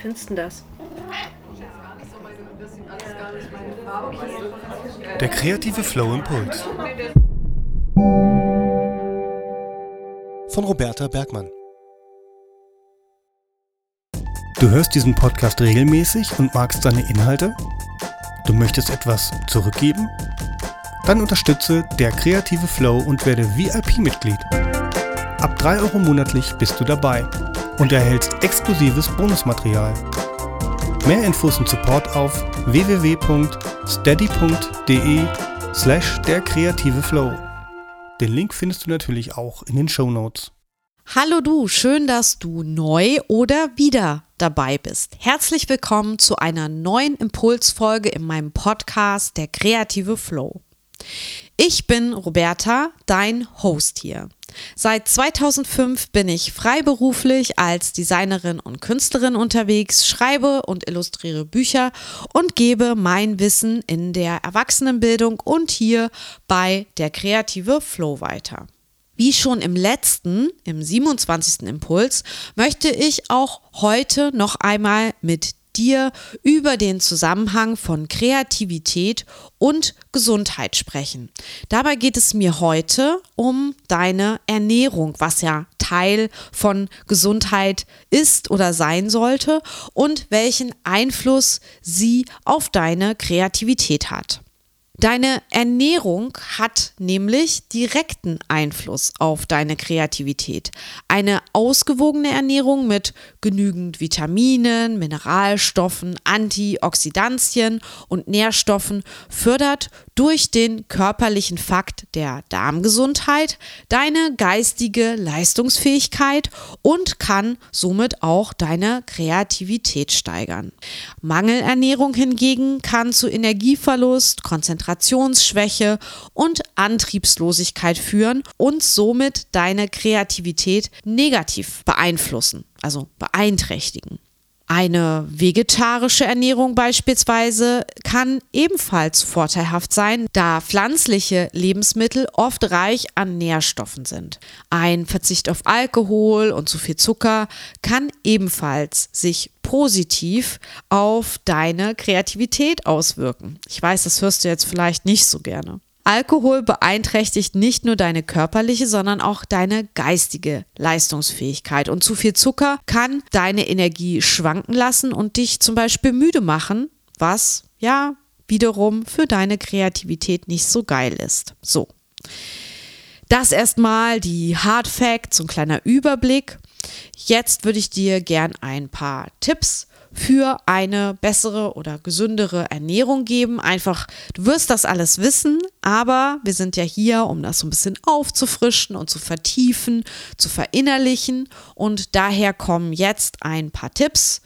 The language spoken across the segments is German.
findest du das? Der kreative Flow Impuls. Von Roberta Bergmann. Du hörst diesen Podcast regelmäßig und magst seine Inhalte? Du möchtest etwas zurückgeben? Dann unterstütze der kreative Flow und werde VIP-Mitglied. Ab 3 Euro monatlich bist du dabei und erhältst exklusives Bonusmaterial. Mehr Infos und Support auf www.steady.de slash der kreative Flow. Den Link findest du natürlich auch in den Show Notes. Hallo du, schön, dass du neu oder wieder dabei bist. Herzlich willkommen zu einer neuen Impulsfolge in meinem Podcast Der kreative Flow. Ich bin Roberta, dein Host hier. Seit 2005 bin ich freiberuflich als Designerin und Künstlerin unterwegs, schreibe und illustriere Bücher und gebe mein Wissen in der Erwachsenenbildung und hier bei der kreative Flow weiter. Wie schon im letzten, im 27. Impuls, möchte ich auch heute noch einmal mit dir über den Zusammenhang von Kreativität und Gesundheit sprechen. Dabei geht es mir heute um deine Ernährung, was ja Teil von Gesundheit ist oder sein sollte und welchen Einfluss sie auf deine Kreativität hat. Deine Ernährung hat nämlich direkten Einfluss auf deine Kreativität. Eine ausgewogene Ernährung mit genügend Vitaminen, Mineralstoffen, Antioxidantien und Nährstoffen fördert durch den körperlichen Fakt der Darmgesundheit deine geistige Leistungsfähigkeit und kann somit auch deine Kreativität steigern. Mangelernährung hingegen kann zu Energieverlust, Konzentrationsschwäche und Antriebslosigkeit führen und somit deine Kreativität negativ beeinflussen, also beeinträchtigen. Eine vegetarische Ernährung beispielsweise kann ebenfalls vorteilhaft sein, da pflanzliche Lebensmittel oft reich an Nährstoffen sind. Ein Verzicht auf Alkohol und zu viel Zucker kann ebenfalls sich positiv auf deine Kreativität auswirken. Ich weiß, das hörst du jetzt vielleicht nicht so gerne. Alkohol beeinträchtigt nicht nur deine körperliche, sondern auch deine geistige Leistungsfähigkeit. Und zu viel Zucker kann deine Energie schwanken lassen und dich zum Beispiel müde machen, was ja wiederum für deine Kreativität nicht so geil ist. So. Das erstmal die Hard Facts, so ein kleiner Überblick. Jetzt würde ich dir gern ein paar Tipps für eine bessere oder gesündere Ernährung geben. Einfach, du wirst das alles wissen, aber wir sind ja hier, um das so ein bisschen aufzufrischen und zu vertiefen, zu verinnerlichen. Und daher kommen jetzt ein paar Tipps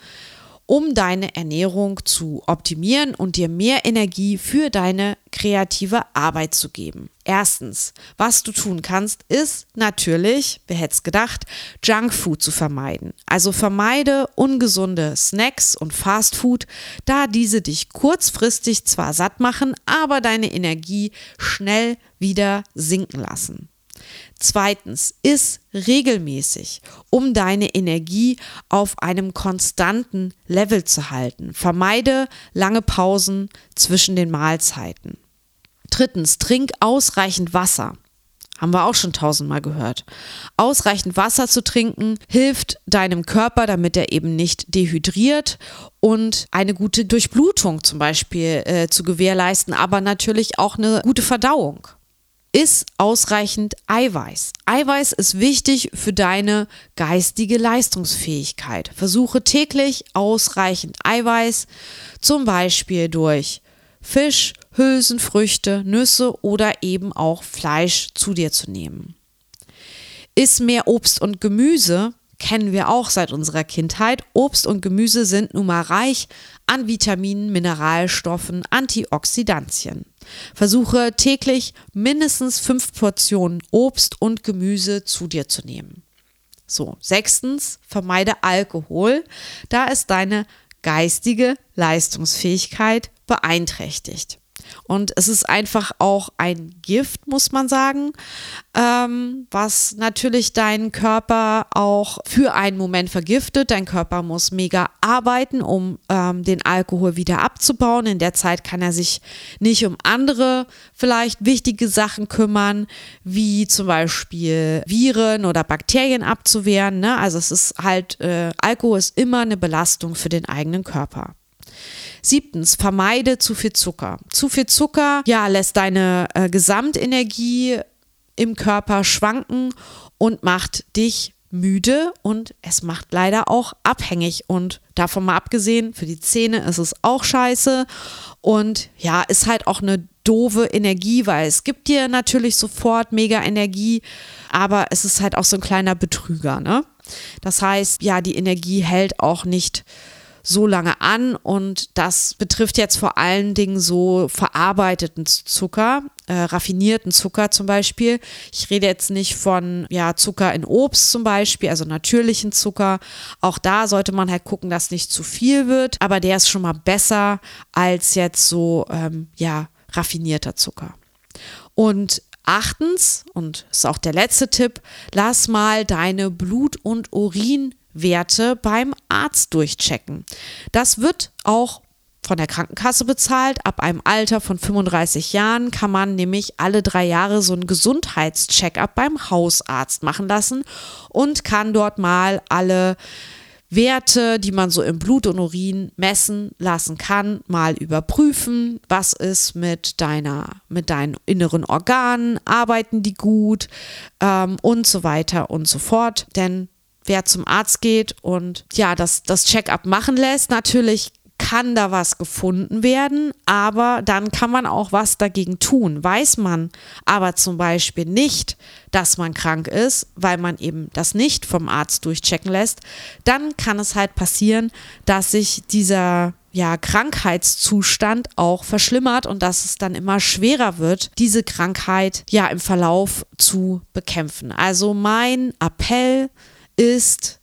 um deine Ernährung zu optimieren und dir mehr Energie für deine kreative Arbeit zu geben. Erstens, was du tun kannst, ist natürlich, wer hätte es gedacht, Junkfood zu vermeiden. Also vermeide ungesunde Snacks und Fastfood, da diese dich kurzfristig zwar satt machen, aber deine Energie schnell wieder sinken lassen. Zweitens, iss regelmäßig, um deine Energie auf einem konstanten Level zu halten. Vermeide lange Pausen zwischen den Mahlzeiten. Drittens, trink ausreichend Wasser. Haben wir auch schon tausendmal gehört. Ausreichend Wasser zu trinken hilft deinem Körper, damit er eben nicht dehydriert und eine gute Durchblutung zum Beispiel äh, zu gewährleisten, aber natürlich auch eine gute Verdauung ist ausreichend Eiweiß. Eiweiß ist wichtig für deine geistige Leistungsfähigkeit. Versuche täglich ausreichend Eiweiß, zum Beispiel durch Fisch, Hülsenfrüchte, Nüsse oder eben auch Fleisch zu dir zu nehmen. Iss mehr Obst und Gemüse, kennen wir auch seit unserer Kindheit. Obst und Gemüse sind nun mal reich an Vitaminen, Mineralstoffen, Antioxidantien. Versuche täglich mindestens fünf Portionen Obst und Gemüse zu dir zu nehmen. So, sechstens, vermeide Alkohol, da es deine geistige Leistungsfähigkeit beeinträchtigt. Und es ist einfach auch ein Gift, muss man sagen, ähm, was natürlich deinen Körper auch für einen Moment vergiftet. Dein Körper muss mega arbeiten, um ähm, den Alkohol wieder abzubauen. In der Zeit kann er sich nicht um andere vielleicht wichtige Sachen kümmern, wie zum Beispiel Viren oder Bakterien abzuwehren. Ne? Also es ist halt, äh, Alkohol ist immer eine Belastung für den eigenen Körper. Siebtens, vermeide zu viel Zucker. Zu viel Zucker, ja, lässt deine äh, Gesamtenergie im Körper schwanken und macht dich müde und es macht leider auch abhängig und davon mal abgesehen, für die Zähne ist es auch scheiße und ja, ist halt auch eine doofe Energie, weil es gibt dir natürlich sofort mega Energie, aber es ist halt auch so ein kleiner Betrüger, ne? Das heißt, ja, die Energie hält auch nicht so lange an und das betrifft jetzt vor allen Dingen so verarbeiteten Zucker, äh, raffinierten Zucker zum Beispiel. Ich rede jetzt nicht von ja, Zucker in Obst zum Beispiel, also natürlichen Zucker. Auch da sollte man halt gucken, dass nicht zu viel wird, aber der ist schon mal besser als jetzt so ähm, ja raffinierter Zucker. Und achtens, und ist auch der letzte Tipp, lass mal deine Blut- und Urin Werte beim Arzt durchchecken. Das wird auch von der Krankenkasse bezahlt. Ab einem Alter von 35 Jahren kann man nämlich alle drei Jahre so einen Gesundheitscheckup beim Hausarzt machen lassen und kann dort mal alle Werte, die man so im Blut und Urin messen lassen kann, mal überprüfen. Was ist mit deiner, mit deinen inneren Organen? Arbeiten die gut? Ähm, und so weiter und so fort. Denn wer zum Arzt geht und ja, das, das Check-up machen lässt. Natürlich kann da was gefunden werden, aber dann kann man auch was dagegen tun. Weiß man aber zum Beispiel nicht, dass man krank ist, weil man eben das nicht vom Arzt durchchecken lässt, dann kann es halt passieren, dass sich dieser ja, Krankheitszustand auch verschlimmert und dass es dann immer schwerer wird, diese Krankheit ja im Verlauf zu bekämpfen. Also mein Appell ist,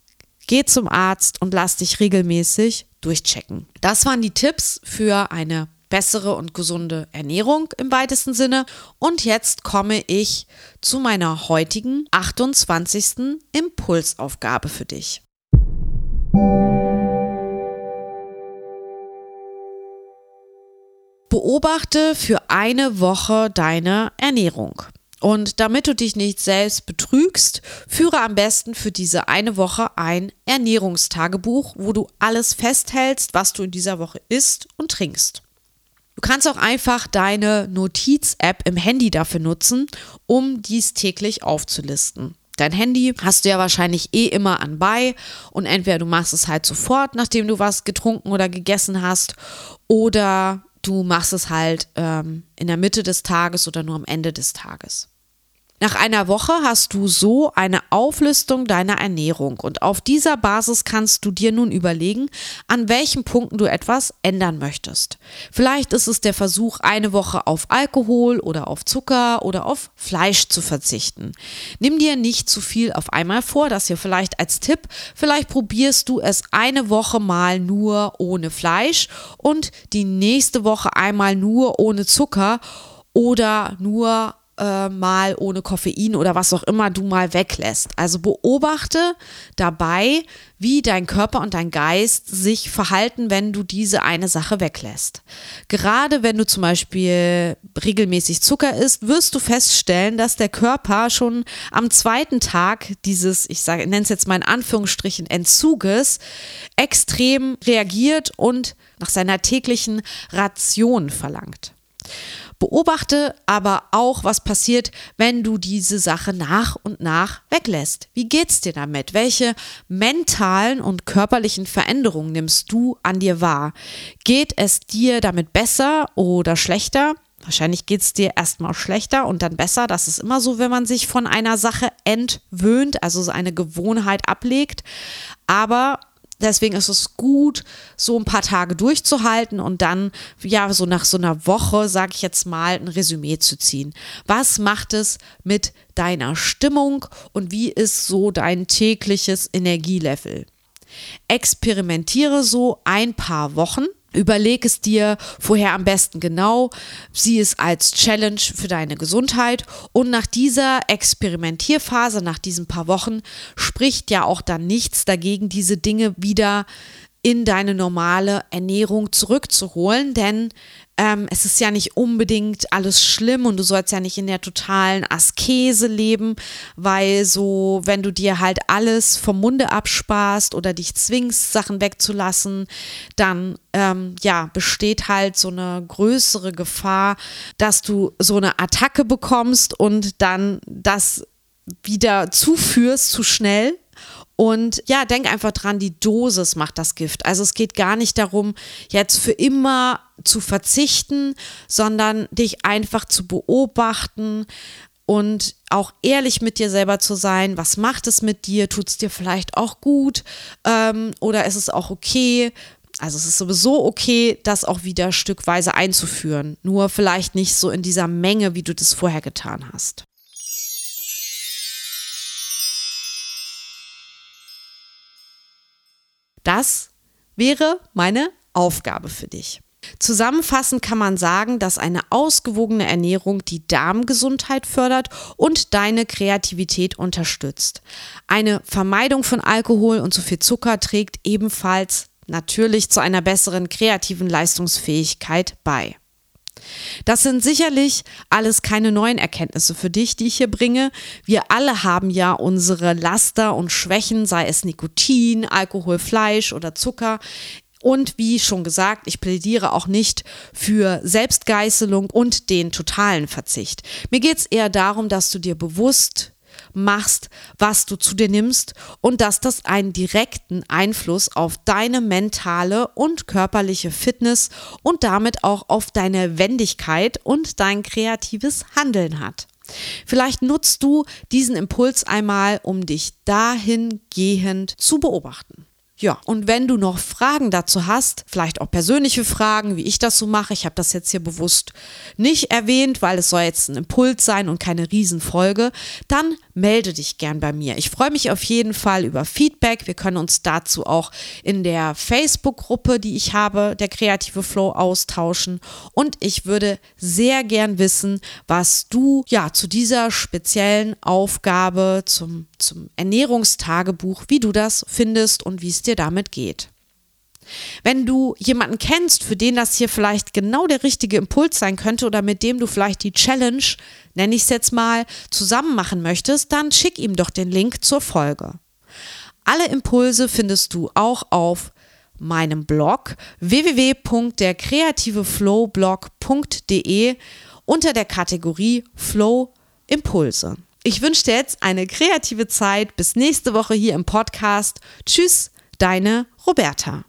geh zum Arzt und lass dich regelmäßig durchchecken. Das waren die Tipps für eine bessere und gesunde Ernährung im weitesten Sinne. Und jetzt komme ich zu meiner heutigen 28. Impulsaufgabe für dich. Beobachte für eine Woche deine Ernährung. Und damit du dich nicht selbst betrügst, führe am besten für diese eine Woche ein Ernährungstagebuch, wo du alles festhältst, was du in dieser Woche isst und trinkst. Du kannst auch einfach deine Notiz-App im Handy dafür nutzen, um dies täglich aufzulisten. Dein Handy hast du ja wahrscheinlich eh immer anbei und entweder du machst es halt sofort, nachdem du was getrunken oder gegessen hast, oder du machst es halt ähm, in der Mitte des Tages oder nur am Ende des Tages. Nach einer Woche hast du so eine Auflistung deiner Ernährung und auf dieser Basis kannst du dir nun überlegen, an welchen Punkten du etwas ändern möchtest. Vielleicht ist es der Versuch, eine Woche auf Alkohol oder auf Zucker oder auf Fleisch zu verzichten. Nimm dir nicht zu viel auf einmal vor, das hier vielleicht als Tipp. Vielleicht probierst du es eine Woche mal nur ohne Fleisch und die nächste Woche einmal nur ohne Zucker oder nur äh, mal ohne Koffein oder was auch immer du mal weglässt. Also beobachte dabei, wie dein Körper und dein Geist sich verhalten, wenn du diese eine Sache weglässt. Gerade wenn du zum Beispiel regelmäßig Zucker isst, wirst du feststellen, dass der Körper schon am zweiten Tag dieses, ich sage, nenne es jetzt mal in Anführungsstrichen, Entzuges, extrem reagiert und nach seiner täglichen Ration verlangt. Beobachte aber auch, was passiert, wenn du diese Sache nach und nach weglässt. Wie geht's dir damit? Welche mentalen und körperlichen Veränderungen nimmst du an dir wahr? Geht es dir damit besser oder schlechter? Wahrscheinlich geht es dir erstmal schlechter und dann besser. Das ist immer so, wenn man sich von einer Sache entwöhnt, also so eine Gewohnheit ablegt. Aber Deswegen ist es gut, so ein paar Tage durchzuhalten und dann, ja, so nach so einer Woche, sage ich jetzt mal, ein Resümee zu ziehen. Was macht es mit deiner Stimmung und wie ist so dein tägliches Energielevel? Experimentiere so ein paar Wochen Überleg es dir vorher am besten genau, sieh es als Challenge für deine Gesundheit. Und nach dieser Experimentierphase, nach diesen paar Wochen, spricht ja auch dann nichts dagegen, diese Dinge wieder in deine normale Ernährung zurückzuholen, denn ähm, es ist ja nicht unbedingt alles schlimm und du sollst ja nicht in der totalen Askese leben, weil so, wenn du dir halt alles vom Munde absparst oder dich zwingst, Sachen wegzulassen, dann ähm, ja, besteht halt so eine größere Gefahr, dass du so eine Attacke bekommst und dann das wieder zuführst zu schnell und ja, denk einfach dran, die Dosis macht das Gift. Also es geht gar nicht darum, jetzt für immer zu verzichten, sondern dich einfach zu beobachten und auch ehrlich mit dir selber zu sein. Was macht es mit dir? Tut es dir vielleicht auch gut? Ähm, oder ist es auch okay? Also es ist sowieso okay, das auch wieder stückweise einzuführen. Nur vielleicht nicht so in dieser Menge, wie du das vorher getan hast. Das wäre meine Aufgabe für dich. Zusammenfassend kann man sagen, dass eine ausgewogene Ernährung die Darmgesundheit fördert und deine Kreativität unterstützt. Eine Vermeidung von Alkohol und zu viel Zucker trägt ebenfalls natürlich zu einer besseren kreativen Leistungsfähigkeit bei. Das sind sicherlich alles keine neuen Erkenntnisse für dich, die ich hier bringe. Wir alle haben ja unsere Laster und Schwächen, sei es Nikotin, Alkohol, Fleisch oder Zucker. Und wie schon gesagt, ich plädiere auch nicht für Selbstgeißelung und den totalen Verzicht. Mir geht es eher darum, dass du dir bewusst machst, was du zu dir nimmst und dass das einen direkten Einfluss auf deine mentale und körperliche Fitness und damit auch auf deine Wendigkeit und dein kreatives Handeln hat. Vielleicht nutzt du diesen Impuls einmal, um dich dahingehend zu beobachten. Ja, und wenn du noch Fragen dazu hast, vielleicht auch persönliche Fragen, wie ich das so mache, ich habe das jetzt hier bewusst nicht erwähnt, weil es soll jetzt ein Impuls sein und keine Riesenfolge, dann melde dich gern bei mir. Ich freue mich auf jeden Fall über Feedback. Wir können uns dazu auch in der Facebook-Gruppe, die ich habe, der Kreative Flow austauschen. Und ich würde sehr gern wissen, was du ja zu dieser speziellen Aufgabe, zum, zum Ernährungstagebuch, wie du das findest und wie es dir damit geht. Wenn du jemanden kennst, für den das hier vielleicht genau der richtige Impuls sein könnte oder mit dem du vielleicht die Challenge, nenne ich es jetzt mal, zusammen machen möchtest, dann schick ihm doch den Link zur Folge. Alle Impulse findest du auch auf meinem Blog www.derkreativeflowblog.de unter der Kategorie Flow Impulse. Ich wünsche dir jetzt eine kreative Zeit. Bis nächste Woche hier im Podcast. Tschüss, deine Roberta.